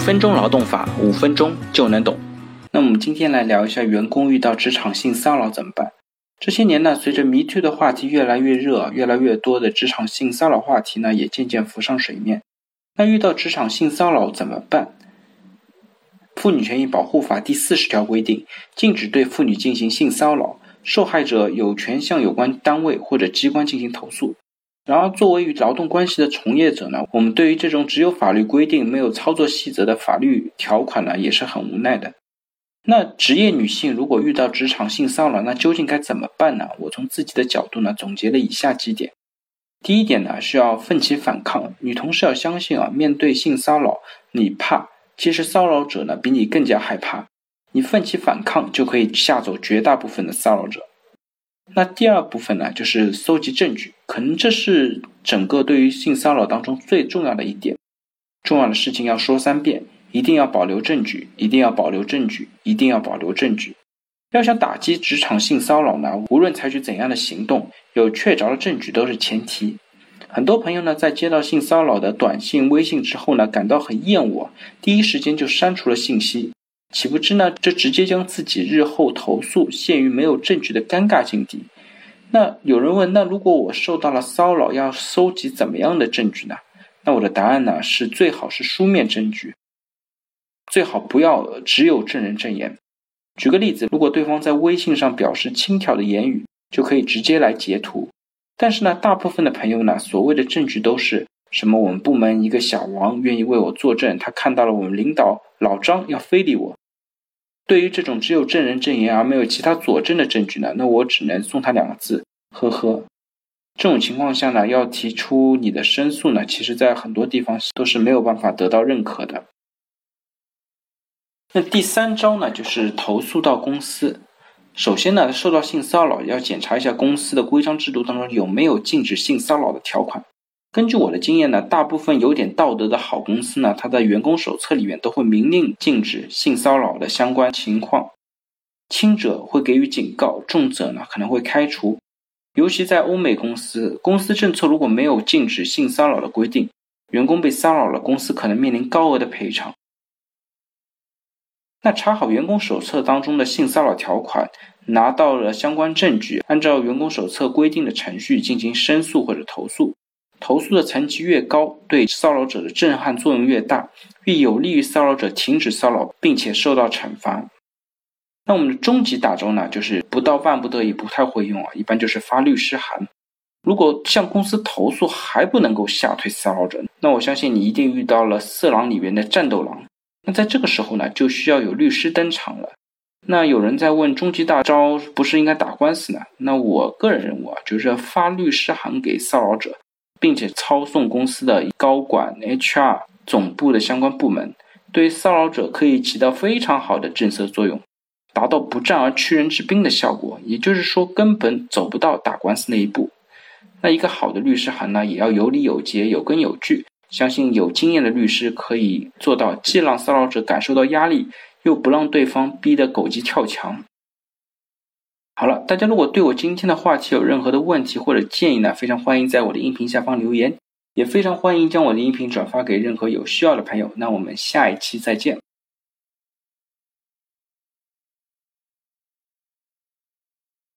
分钟劳动法，五分钟就能懂。那我们今天来聊一下，员工遇到职场性骚扰怎么办？这些年呢，随着 Me Too 的话题越来越热，越来越多的职场性骚扰话题呢，也渐渐浮上水面。那遇到职场性骚扰怎么办？妇女权益保护法第四十条规定，禁止对妇女进行性骚扰，受害者有权向有关单位或者机关进行投诉。然而，作为与劳动关系的从业者呢，我们对于这种只有法律规定没有操作细则的法律条款呢，也是很无奈的。那职业女性如果遇到职场性骚扰，那究竟该怎么办呢？我从自己的角度呢，总结了以下几点。第一点呢，是要奋起反抗。女同事要相信啊，面对性骚扰，你怕，其实骚扰者呢比你更加害怕。你奋起反抗，就可以吓走绝大部分的骚扰者。那第二部分呢，就是搜集证据，可能这是整个对于性骚扰当中最重要的一点。重要的事情要说三遍，一定要保留证据，一定要保留证据，一定要保留证据。要想打击职场性骚扰呢，无论采取怎样的行动，有确凿的证据都是前提。很多朋友呢，在接到性骚扰的短信、微信之后呢，感到很厌恶，第一时间就删除了信息。岂不知呢？这直接将自己日后投诉陷于没有证据的尴尬境地。那有人问：那如果我受到了骚扰，要搜集怎么样的证据呢？那我的答案呢是最好是书面证据，最好不要只有证人证言。举个例子，如果对方在微信上表示轻佻的言语，就可以直接来截图。但是呢，大部分的朋友呢，所谓的证据都是。什么？我们部门一个小王愿意为我作证，他看到了我们领导老张要非礼我。对于这种只有证人证言而没有其他佐证的证据呢？那我只能送他两个字：呵呵。这种情况下呢，要提出你的申诉呢，其实在很多地方都是没有办法得到认可的。那第三招呢，就是投诉到公司。首先呢，受到性骚扰要检查一下公司的规章制度当中有没有禁止性骚扰的条款。根据我的经验呢，大部分有点道德的好公司呢，它在员工手册里面都会明令禁止性骚扰的相关情况，轻者会给予警告，重者呢可能会开除。尤其在欧美公司，公司政策如果没有禁止性骚扰的规定，员工被骚扰了，公司可能面临高额的赔偿。那查好员工手册当中的性骚扰条款，拿到了相关证据，按照员工手册规定的程序进行申诉或者投诉。投诉的层级越高，对骚扰者的震撼作用越大，越有利于骚扰者停止骚扰，并且受到惩罚。那我们的终极大招呢，就是不到万不得已不太会用啊，一般就是发律师函。如果向公司投诉还不能够吓退骚扰者，那我相信你一定遇到了色狼里面的战斗狼。那在这个时候呢，就需要有律师登场了。那有人在问，终极大招不是应该打官司呢？那我个人认为啊，就是发律师函给骚扰者。并且抄送公司的高管、HR 总部的相关部门，对骚扰者可以起到非常好的震慑作用，达到不战而屈人之兵的效果。也就是说，根本走不到打官司那一步。那一个好的律师函呢，也要有理有节、有根有据。相信有经验的律师可以做到，既让骚扰者感受到压力，又不让对方逼得狗急跳墙。好了，大家如果对我今天的话题有任何的问题或者建议呢，非常欢迎在我的音频下方留言，也非常欢迎将我的音频转发给任何有需要的朋友。那我们下一期再见。